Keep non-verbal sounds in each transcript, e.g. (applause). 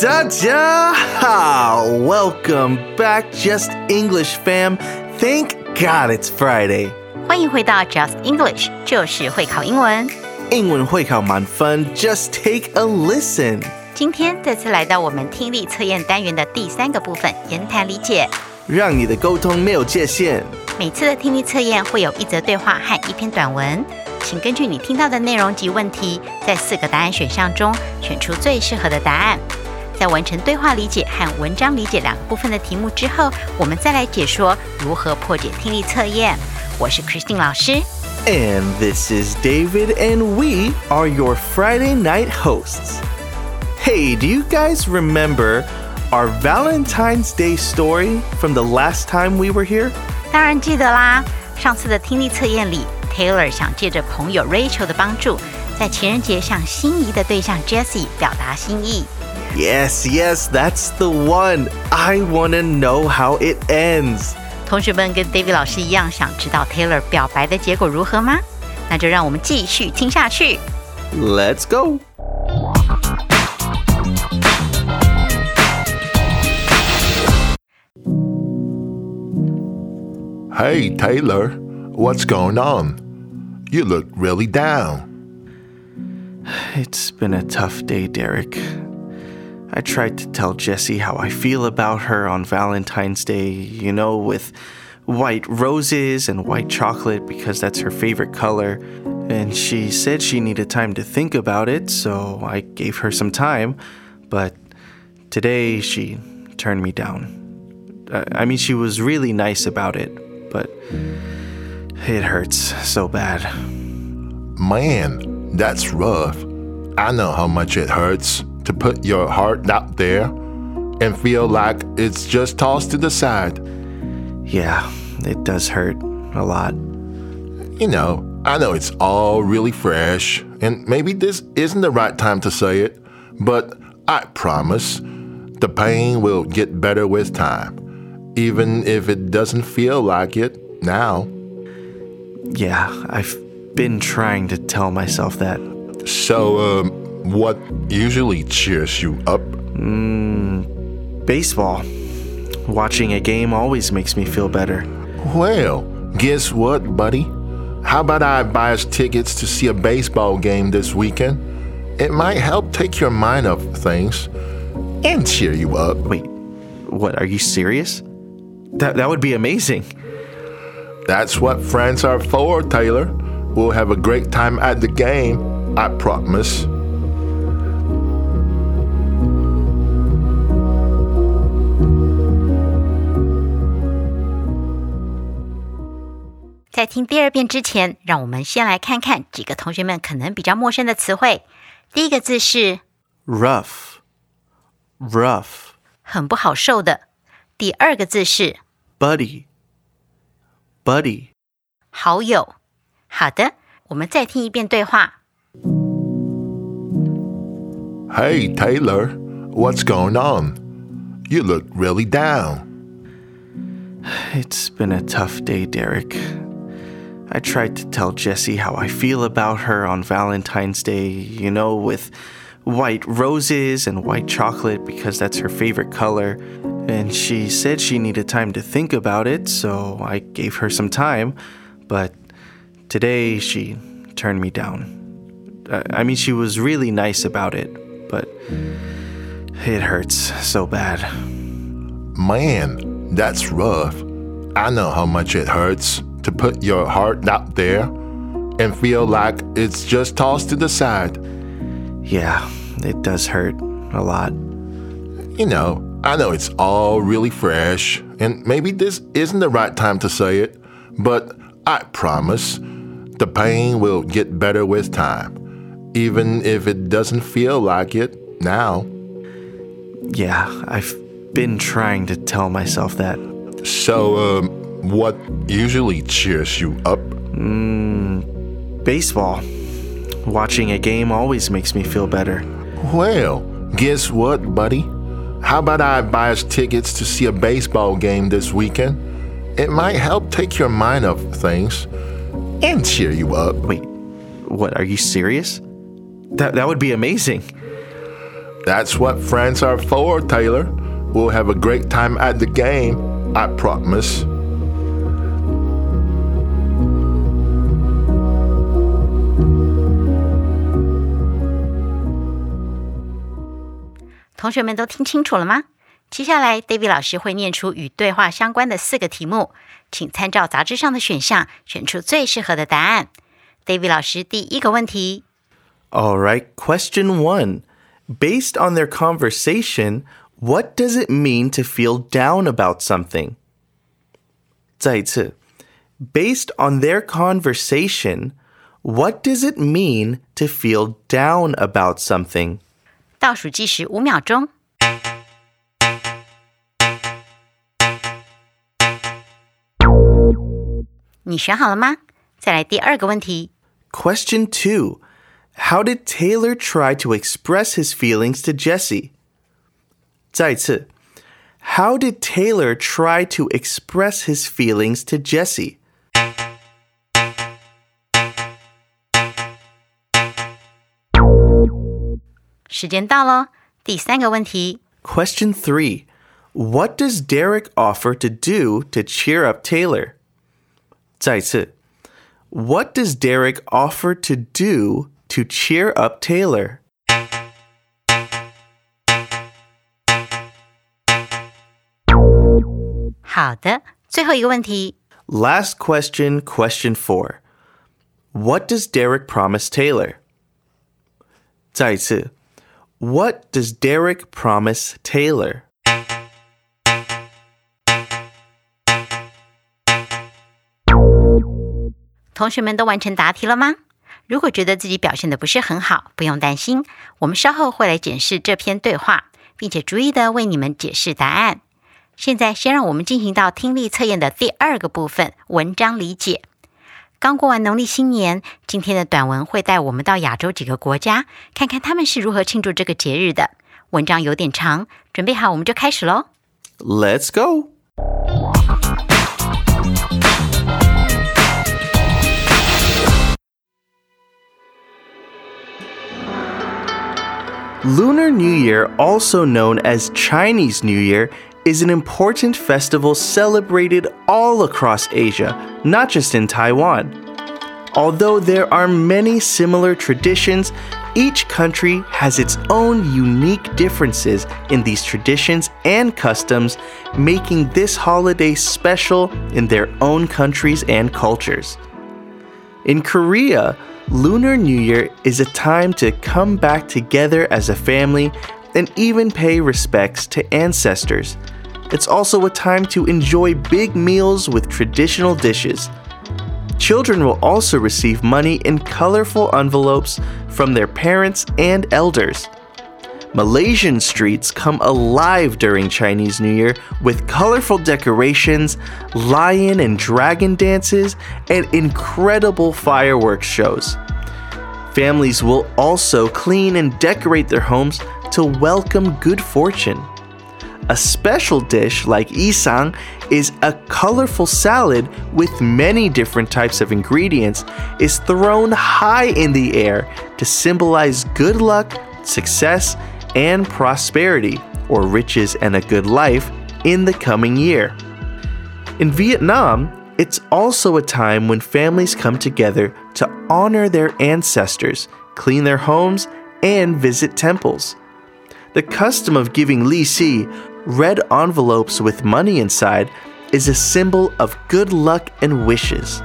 大家好，Welcome back, Just English fam. Thank God it's Friday. 欢迎回到 Just English，就是会考英文。英文会考满分，Just take a listen. 今天再次来到我们听力测验单元的第三个部分——言谈理解。让你的沟通没有界限。每次的听力测验会有一则对话和一篇短文，请根据你听到的内容及问题，在四个答案选项中选出最适合的答案。在完成对话理解和文章理解两个部分的题目之后，我们再来解说如何破解听力测验。我是 Christine 老师。And this is David, and we are your Friday night hosts. Hey, do you guys remember our Valentine's Day story from the last time we were here? 当然记得啦，上次的听力测验里，Taylor 想借着朋友 Rachel 的帮助，在情人节向心仪的对象 Jessie 表达心意。Yes, yes, that's the one. I want to know how it ends. 同学们跟 David 老师一样，想知道 Taylor 表白的结果如何吗？那就让我们继续听下去。 Let's go. Hey, Taylor, what's going on? You look really down. It's been a tough day, Derek. I tried to tell Jessie how I feel about her on Valentine's Day, you know, with white roses and white chocolate because that's her favorite color. And she said she needed time to think about it, so I gave her some time. But today she turned me down. I mean, she was really nice about it, but it hurts so bad. Man, that's rough. I know how much it hurts to put your heart out there and feel like it's just tossed to the side. Yeah, it does hurt a lot. You know, I know it's all really fresh, and maybe this isn't the right time to say it, but I promise the pain will get better with time, even if it doesn't feel like it now. Yeah, I've been trying to tell myself that. So, um, what usually cheers you up? Baseball. Watching a game always makes me feel better. Well, guess what, buddy? How about I buy us tickets to see a baseball game this weekend? It might help take your mind off things and cheer you up. Wait, what? Are you serious? That that would be amazing. That's what friends are for, Taylor. We'll have a great time at the game, I promise. 在听第二遍之前，让我们先来看看几个同学们可能比较陌生的词汇。第一个字是 Rough. Rough. 很不好受的，第二个字是 Buddy. Buddy. 好友。好的，我们再听一遍对话。 Hey, Taylor, what's going on? You look really down. It's been a tough day, Derek. I tried to tell Jessie how I feel about her on Valentine's Day, you know, with white roses and white chocolate because that's her favorite color. And she said she needed time to think about it, so I gave her some time. But today she turned me down. I mean, she was really nice about it, but it hurts so bad. Man, that's rough. I know how much it hurts to put your heart out there and feel like it's just tossed to the side. Yeah, it does hurt a lot. You know, I know it's all really fresh, and maybe this isn't the right time to say it, but I promise the pain will get better with time, even if it doesn't feel like it now. Yeah, I've been trying to tell myself that. So, um, what usually cheers you up? Hmm, baseball. Watching a game always makes me feel better. Well, guess what, buddy? How about I buy us tickets to see a baseball game this weekend? It might help take your mind off things and cheer you up. Wait, what? Are you serious? That that would be amazing. That's what friends are for, Taylor. We'll have a great time at the game, I promise. 同学们都听清楚了吗？接下来，David 老师会念出与对话相关的四个题目，请参照杂志上的选项，选出最适合的答案。David 老师第一个问题， All right, question one. Based on their conversation, what does it mean to feel down about something? 再一次 Based on their conversation, what does it mean to feel down about something? 倒数计时五秒钟。你选好了吗？再来第二个问题。Question two: How did Taylor try to express his feelings to Jessie? 再次。How did Taylor try to express his feelings to Jessie? 时间到喽。第三个问题， Question three. What does Derek offer to do to cheer up Taylor? 再一次 What does Derek offer to do to cheer up Taylor? 好的，最后一个问题， Last question, question four. What does Derek promise Taylor? 再一次 What does Derek promise Taylor? 同学们都完成答题了吗？如果觉得自己表现的不是很好，不用担心，我们稍后会来检视这篇对话，并且逐一的为你们解释答案。现在，先让我们进行到听力测验的第二个部分——文章理解。 刚过完农历新年，今天的短文会带我们到亚洲几个国家，看看他们是如何庆祝这个节日的。文章有点长，准备好我们就开始喽。 Let's go! Lunar New Year, also known as Chinese New Year, is an important festival celebrated all across Asia, not just in Taiwan. Although there are many similar traditions, each country has its own unique differences in these traditions and customs, making this holiday special in their own countries and cultures. In Korea, Lunar New Year is a time to come back together as a family and even pay respects to ancestors. It's also a time to enjoy big meals with traditional dishes. Children will also receive money in colorful envelopes from their parents and elders. Malaysian streets come alive during Chinese New Year with colorful decorations, lion and dragon dances, and incredible fireworks shows. Families will also clean and decorate their homes to welcome good fortune. A special dish like yee sang is a colorful salad with many different types of ingredients is thrown high in the air to symbolize good luck, success, and prosperity or riches and a good life in the coming year. In Vietnam, it's also a time when families come together to honor their ancestors, clean their homes, and visit temples. The custom of giving Li Xi, red envelopes with money inside, is a symbol of good luck and wishes.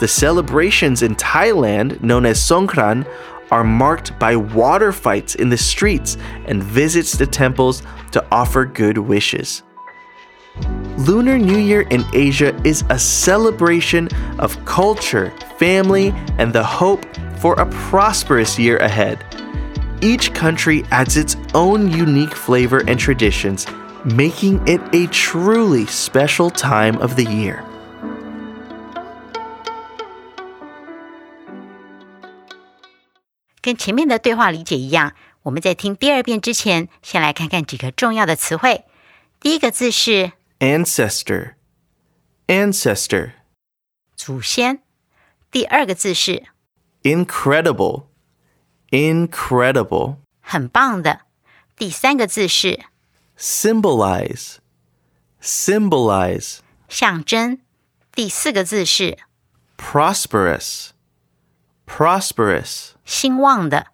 The celebrations in Thailand, known as Songkran, are marked by water fights in the streets and visits to temples to offer good wishes. Lunar New Year in Asia is a celebration of culture, family, and the hope for a prosperous year ahead Each country adds its own unique flavor and traditions, making it a truly special time of the year. 跟前面的对话理解一样，我们在听第二遍之前，先来看看几个重要的词汇。第一个字是 Ancestor. Ancestor. 祖先，第二个字是 Incredible. Incredible. 很棒的，第三个字是 Symbolize. Symbolize. 象征，第四个字是 Prosperous. Prosperous. 兴旺的，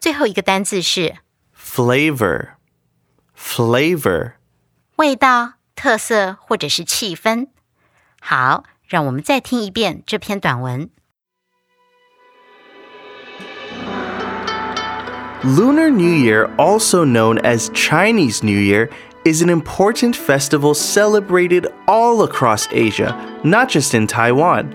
最后一个单字是 Flavor. Flavor. 味道、特色或者是气氛。好，让我们再听一遍这篇短文。 Lunar New Year, also known as Chinese New Year, is an important festival celebrated all across Asia, not just in Taiwan.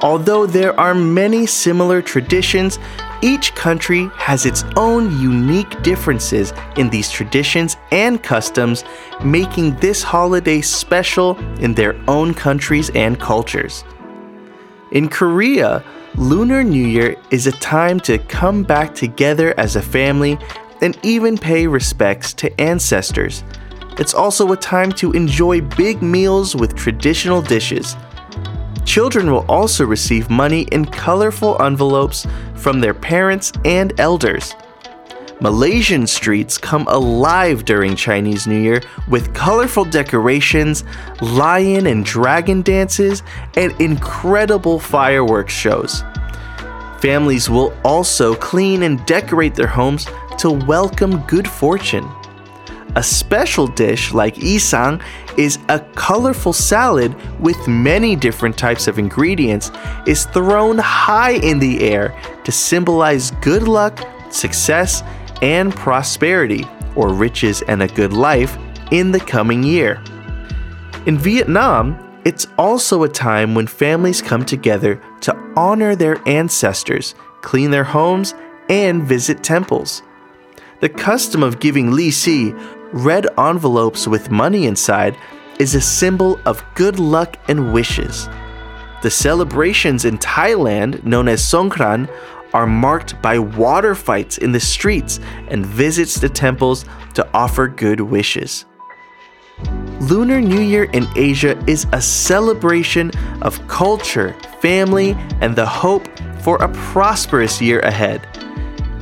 Although there are many similar traditions, each country has its own unique differences in these traditions and customs, making this holiday special in their own countries and cultures. In Korea, Lunar New Year is a time to come back together as a family and even pay respects to ancestors. It's also a time to enjoy big meals with traditional dishes. Children will also receive money in colorful envelopes from their parents and elders. Malaysian streets come alive during Chinese New Year with colorful decorations, lion and dragon dances, and incredible fireworks shows. Families will also clean and decorate their homes to welcome good fortune. A special dish like yee sang is a colorful salad with many different types of ingredients is thrown high in the air to symbolize good luck, success, and prosperity or riches and a good life in the coming year. In Vietnam, it's also a time when families come together to honor their ancestors, clean their homes, and visit temples. The custom of giving Li Xi, red envelopes with money inside, is a symbol of good luck and wishes. The celebrations in Thailand, known as Songkran, are marked by water fights in the streets and visits to temples to offer good wishes. Lunar New Year in Asia is a celebration of culture, family, and the hope for a prosperous year ahead.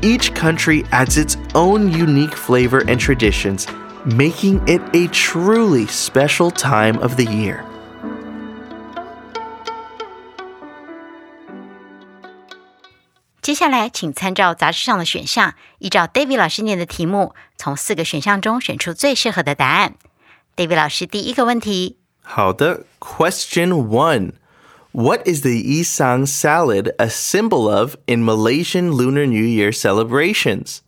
Each country adds its own unique flavor and traditions, making it a truly special time of the year. 接下来，请参照杂志上的选项，依照 David 老师念的题目，从四个选项中选出最适合的答案。David 老师，第一个问题。好的，Question One。What is the Yee Sang salad a symbol of in Malaysian Lunar New Year celebrations?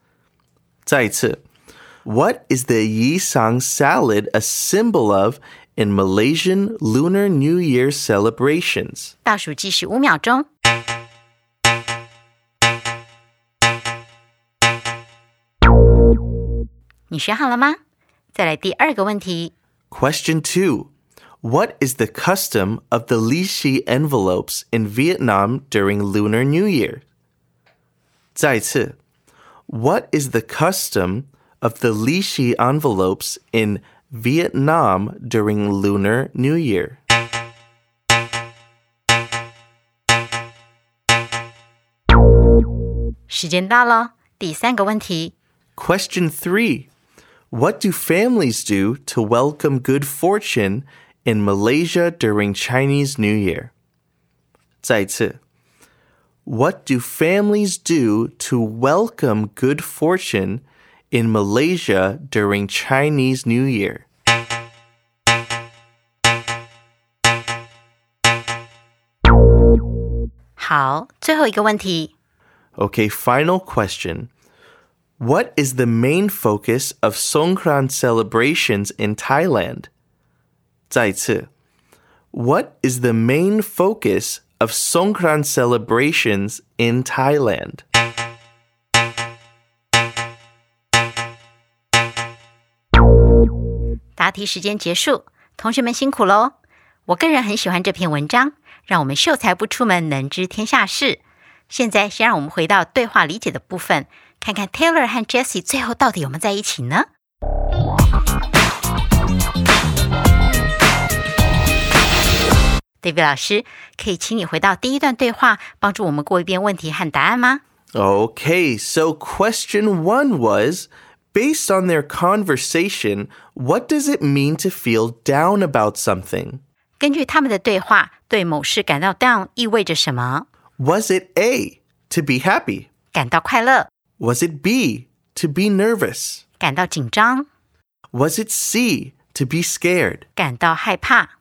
再次, what is the Yee Sang salad a symbol of in Malaysian Lunar New Year celebrations? 倒数计时五秒钟。你学好了吗？再来第二个问题。Question two. What is the custom of the Li Xi envelopes in Vietnam during Lunar New Year? 再次，What is the custom of the Li Xi envelopes in Vietnam during Lunar New Year? Question 3 what do families do to welcome good fortune in Malaysia during Chinese New Year? 再次, what do families do to welcome good fortune in Malaysia during Chinese New Year? Okay, final question. What is the main focus of Songkran celebrations in Thailand? 再次, what is the main focus of Songkran celebrations in Thailand? 看看 Taylor 和 Jessie 最后到底有没有在一起呢？David 老师，可以请你回到第一段对话，帮助我们过一遍问题和答案吗？Okay, so question one was based on their conversation, what does it mean to feel down about something? 根据他们的对话，对某事感到 down 意味着什么？Was it A to be happy? 感到快乐 Was it B, to be nervous? 感到紧张， Was it C, to be scared? 感到害怕，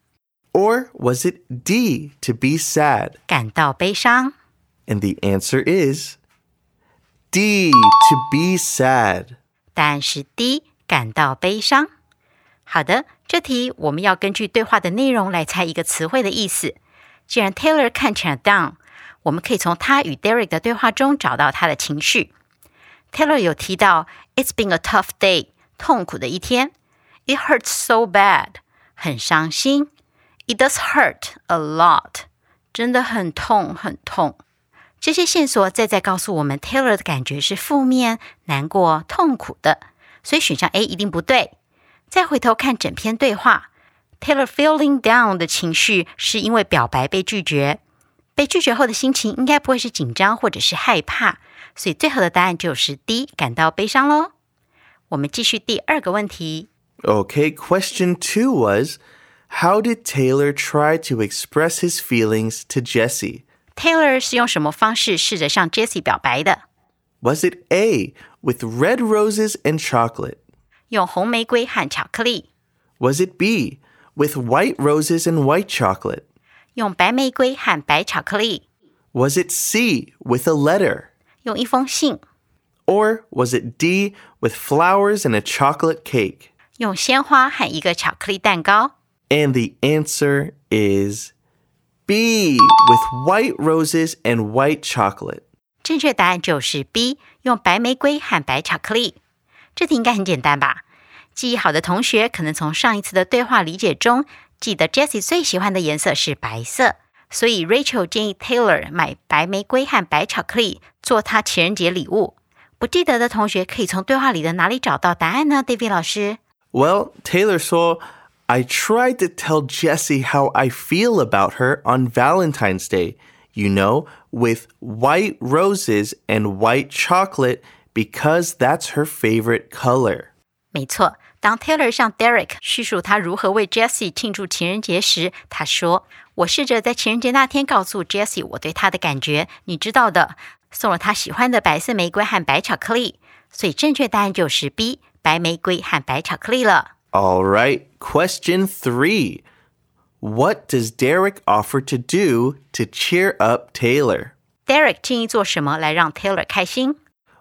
Or was it D, to be sad? 感到悲伤。 And the answer is D, to be sad. 答案是 D，感到悲伤。好的，这题我们要根据对话的内容来猜一个词汇的意思。既然 Taylor 看起来 down，我们可以从他与 Derek 的对话中找到他的情绪。 Taylor 有提到 "It's been a tough day"，痛苦的一天。It hurts so bad，很伤心。It does hurt a lot，真的很痛很痛。这些线索再再告诉我们，Taylor 的感觉是负面、难过、痛苦的，所以选项 A 一定不对。再回头看整篇对话，Taylor feeling down 的情绪是因为表白被拒绝，被拒绝后的心情应该不会是紧张或者是害怕，所以最后的答案就是 D，感到悲伤喽。我们继续第二个问题。Okay, question two was how did Taylor try to express his feelings to Jessie? Taylor 是用什么方式试着向 Jessie 表白的？Was it A with red roses and chocolate? 用红玫瑰和巧克力。Was it B with white roses and white chocolate? 用白玫瑰和白巧克力。Was it C with a letter? 用一封信， Or was it D, with flowers and a chocolate cake? 用鲜花和一个巧克力蛋糕。 And the answer is B, with white roses and white chocolate. 正确答案就是 B，用白玫瑰和白巧克力。这题应该很简单吧？记忆好的同学可能从上一次的对话理解中记得 Jessie 最喜欢的颜色是白色， 所以 Rachel 建议 Taylor 买白玫瑰和白巧克力做他情人节礼物。不记得的同学可以从对话里的哪里找到答案呢？David 老师，Well, Taylor 说，I tried to tell Jessie how I feel about her on Valentine's Day. You know, with white roses and white chocolate because that's her favorite color. 没错，当 Taylor 向 Derek 叙述他如何为 Jessie 庆祝情人节时，他说我试着在情人节那天告诉 Jessie 我对她的感觉，你知道的，送了她喜欢的白色玫瑰和白巧克力。”所以正确答案就是 B，白玫瑰和白巧克力了。 All right, question three. What does Derek offer to do to cheer up Taylor? Derek 建议做什么来让 Taylor 开心？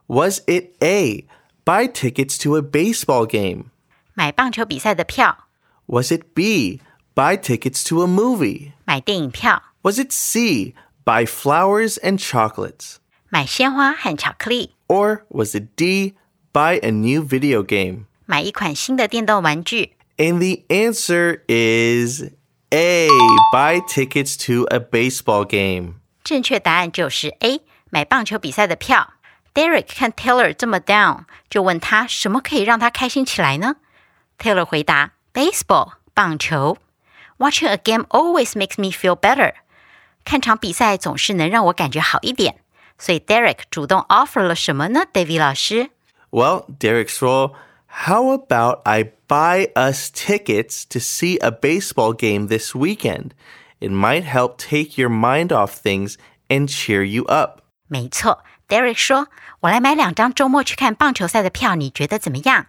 Was it A, buy tickets to a baseball game? 买棒球比赛的票， Was it B, buy tickets to a movie? 买电影票， Was it C, buy flowers and chocolates? 买鲜花和巧克力， Or was it D, buy a new video game? 买一款新的电动玩具。 And the answer is A, buy tickets to a baseball game. 正确答案就是 A，买棒球比赛的票。Derek 看 Taylor 这么 down，就问他什么可以让他开心起来呢？Taylor 回答：Baseball，棒球。 Watching a game always makes me feel better。看场比赛总是能让我感觉好一点。所以 Derek 主动 offer 了什么呢？David 老师 Well, Derek Stroll, how about I buy us tickets to see a baseball game this weekend? It might help take your mind off things and cheer you up. 没错，Derek 说：“我来买两张周末去看棒球赛的票，你觉得怎么样？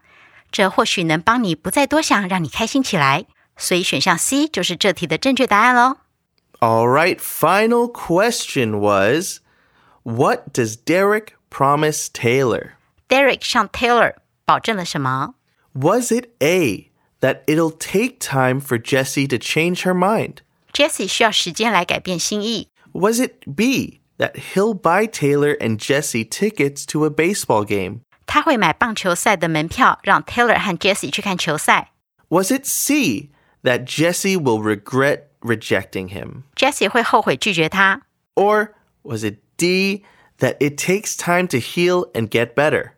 这或许能帮你不再多想，让你开心起来。” 所以选项 C 就是这题的正确答案喽。 All right, final question was What does Derek promise Taylor? Derek 向 Taylor 保证了什么？ Was it A, that it'll take time for Jessie to change her mind? Jessie 需要时间来改变心意。 Was it B, that he'll buy Taylor and Jessie tickets to a baseball game? 他会买棒球赛的门票，让 Taylor 和 Jessie 去看球赛。 Was it C that Jessie will regret rejecting him? Or was it D that it takes time to heal and get better?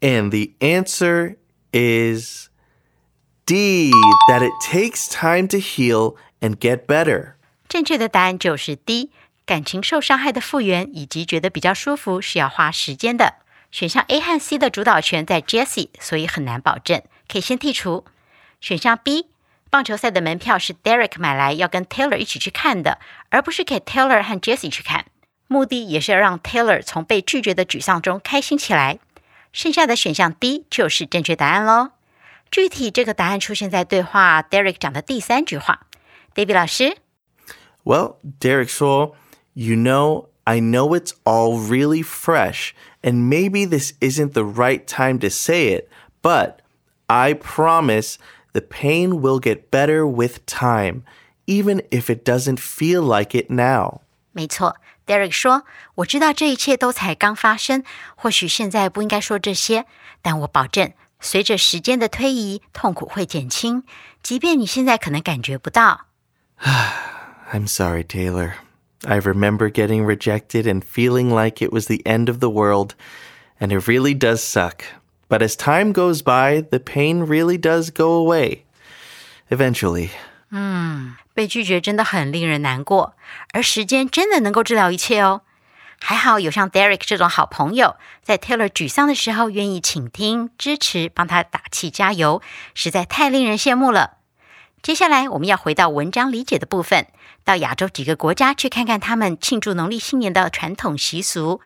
And the answer is D that it takes time to heal and get better. 选项 A 和 C 的主导权在 Jessie，所以很难保证，可以先剔除。选项 B，棒球赛的门票是 Derek 买来要跟 Taylor 一起去看的，而不是给 Taylor 和 Jessie 去看，目的也是要让 Taylor 从被拒绝的沮丧中开心起来。剩下的选项 D 就是正确答案喽。具体这个答案出现在对话 Derek 讲的第三句话。David 老师，Well, 说，You know, I know it's all really fresh and maybe this isn't the right time to say it, but I promise the pain will get better with time, even if it doesn't feel like it now. 没错，Derek 说：“我知道这一切都才刚发生，或许现在不应该说这些，但我保证，随着时间的推移，痛苦会减轻，即便你现在可能感觉不到。 (sighs) I'm sorry, Taylor. I remember getting rejected and feeling like it was the end of the world, and it really does suck. But as time goes by, the pain really does go away. Eventually. 被拒绝真的很令人难过，而时间真的能够治疗一切哦。还好有像 Derek 这种好朋友，在 Taylor 沮丧的时候愿意倾听、支持，帮他打气加油，实在太令人羡慕了。接下来我们要回到文章理解的部分， 到亚洲几个国家去看看他们庆祝农历新年的传统习俗。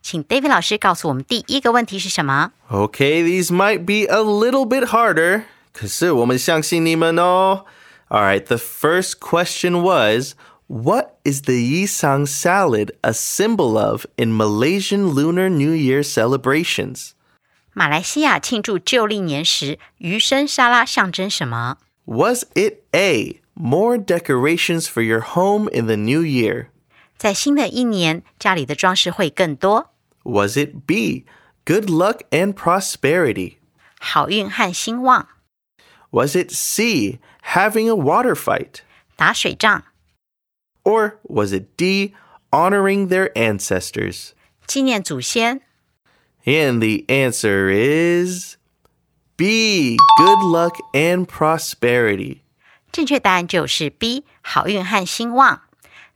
请 David 老师告诉我们第一个问题是什么？Okay, these might be a little bit harder. 可是我们相信你们哦。All right, the first question was What is the Yee Sang salad a symbol of in Malaysian Lunar New Year celebrations? 马来西亚庆祝旧历年时，鱼生沙拉象征什么？ Was it A, more decorations for your home in the new year? 在新的一年，家里的装饰会更多， Was it B, good luck and prosperity? 好运和兴旺。 Was it C, having a water fight? 打水仗， Or was it D, honoring their ancestors? 纪念祖先。 and the answer is B. Good luck and prosperity. 正确答案就是 B. 好运和兴旺。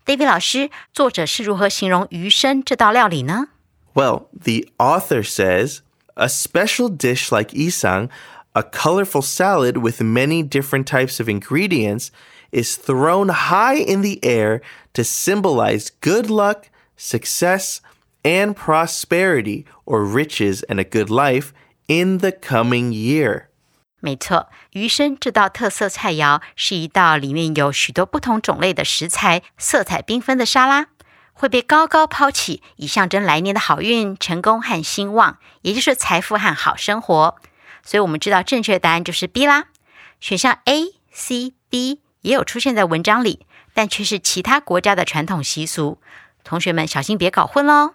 David 老师，作者是如何形容鱼生这道料理呢？Well, the author says a special dish like yee sang, a colorful salad with many different types of ingredients, is thrown high in the air to symbolize good luck, success, and prosperity or riches and a good life in the coming year. 没错，鱼生这道特色菜肴是一道里面有许多不同种类的食材、色彩缤纷的沙拉，会被高高抛起，以象征来年的好运、成功和兴旺，也就是财富和好生活。所以我们知道正确答案就是 B 啦。选项 A、C、D 也有出现在文章里，但却是其他国家的传统习俗。同学们小心别搞混喽。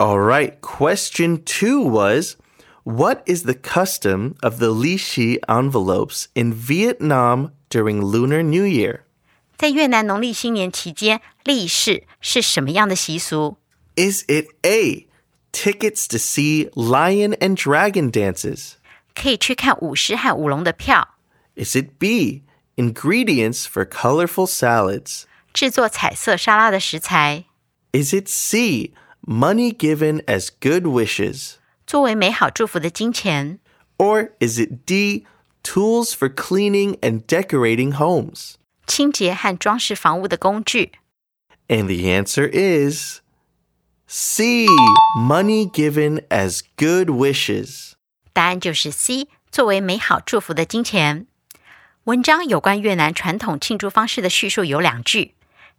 All right. Question two was What is the custom of the Li Xi envelopes in Vietnam during Lunar New Year? 在越南农历新年期间，利是是什么样的习俗？Is it A tickets to see lion and dragon dances？可以去看舞狮和舞龙的票。Is it B ingredients for colorful salads？制作彩色沙拉的食材。Is it C money given as good wishes? 作为美好祝福的金钱， Or is it D, tools for cleaning and decorating homes? 清洁和装饰房屋的工具。 And the answer is C, money given as good wishes. 答案就是 C，作为美好祝福的金钱。文章有关越南传统庆祝方式的叙述有两句，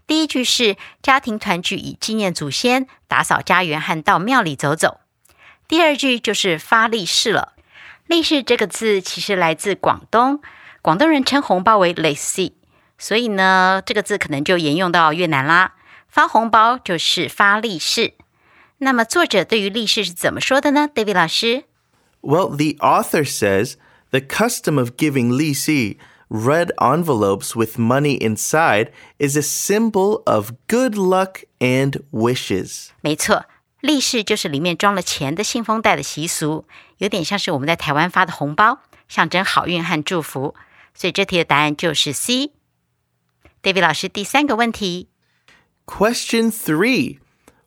第一句是家庭团聚以纪念祖先，打扫家园和到庙里走走。第二句就是发利是了。利是这个字其实来自广东，广东人称红包为 l a c y 所以呢，这个字可能就沿用到越南啦。发红包就是发利是。那么作者对于利是是怎么说的呢？David 老师 Well, the author says the custom of giving lisi, red envelopes with money inside, is a symbol of good luck and wishes. 没错，利是就是里面装了钱的信封袋的习俗，有点像是我们在台湾发的红包，象征好运和祝福。所以这题的答案就是 C。David 老师第三个问题， Question three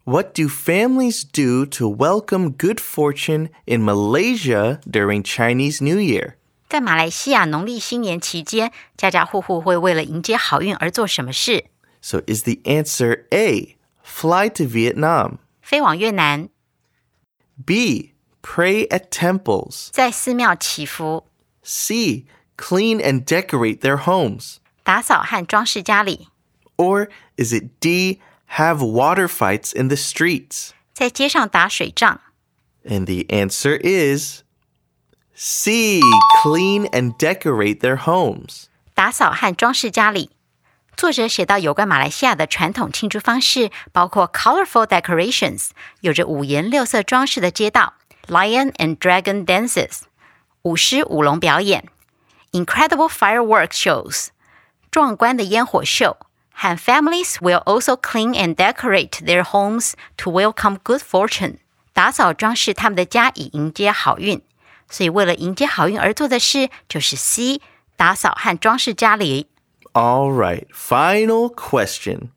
What do families do to welcome good fortune in Malaysia during Chinese New Year? 在马来西亚农历新年期间，家家户户会为了迎接好运而做什么事？ So is the answer A, fly to Vietnam? 飞往越南， B, pray at temples? 在寺庙祈福、 C, clean and decorate their homes? 打扫和装饰家里， Or is it D, have water fights in the streets? 在街上打水仗。 And the answer is C, clean and decorate their homes. 打扫和装饰家里。作者写到有关马来西亚的传统庆祝方式，包括 colorful decorations，有着五颜六色装饰的街道；lion and dragon dances，舞狮舞龙表演；incredible fireworks shows，壮观的烟火秀。和 families will also clean and decorate their homes to welcome good fortune，打扫装饰他们的家以迎接好运。 所以，为了迎接好运而做的事，就是 C，打扫和装饰家里。 All right, final question.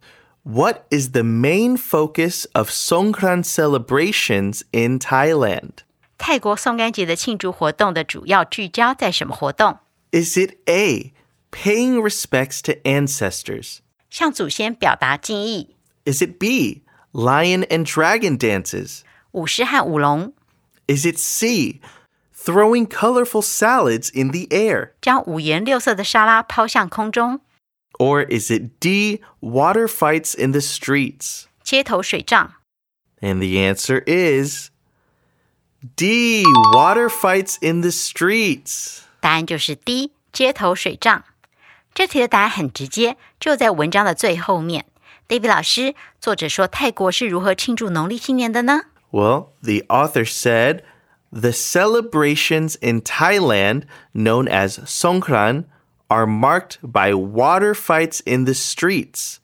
What is the main focus of Songkran celebrations in Thailand? 泰国送干节的庆祝活动的主要聚焦在什么活动？ Is it A, paying respects to ancestors? 向祖先表达敬意， Is it B, lion and dragon dances? 舞狮和舞龙， Is it C, throwing colorful salads in the air? 将五颜六色的沙拉抛向空中， Or is it D, water fights in the streets? 街头水仗。 And the answer is D, water fights in the streets. 答案就是 D，街头水仗。这题的答案很直接，就在文章的最后面。David 老师，作者说泰国是如何庆祝农历新年的呢？ Well, the author said the celebrations in Thailand, known as Songkran, are marked by water fights in the streets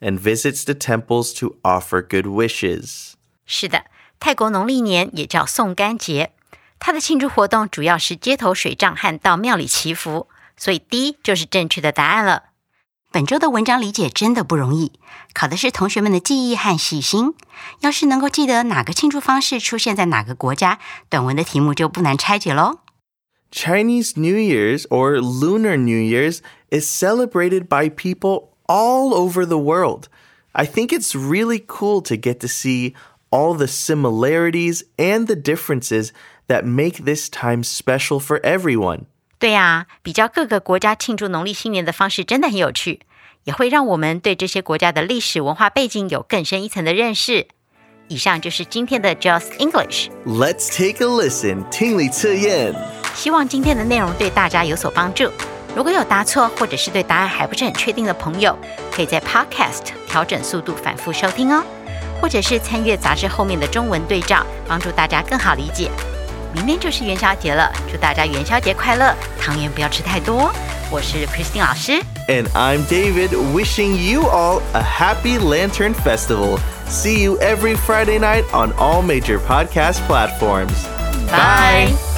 and visits to temples to offer good wishes. 是的，泰国农历年也叫宋干节，它的庆祝活动主要是街头水仗和到庙里祈福。所以本周的文章理解真的不容易，考的是同学们的记忆和细心。要是能够记得哪个庆祝方式出现在哪个国家，短文的题目就不难拆解喽。 Chinese New Year's or Lunar New Year's is celebrated by people all over the world. I think it's really cool to get to see all the similarities and the differences that make this time special for everyone. 对呀、比较各个国家庆祝农历新年的方式真的很有趣，也会让我们对这些国家的历史文化背景有更深一层的认识。以上就是今天的 Just English，Let's take a listen. Ting Li Ci Yan. 希望今天的内容对大家有所帮助。如果有答错或者是对答案还不是很确定的朋友，可以在 Podcast 调整速度反复收听哦，或者是参阅杂志后面的中文对照，帮助大家更好理解。明天就是元宵节了，祝大家元宵节快乐，汤圆不要吃太多。我是 Christine 老师， And I'm David, wishing you all a happy Lantern Festival. See you every Friday night on all major podcast platforms. Bye.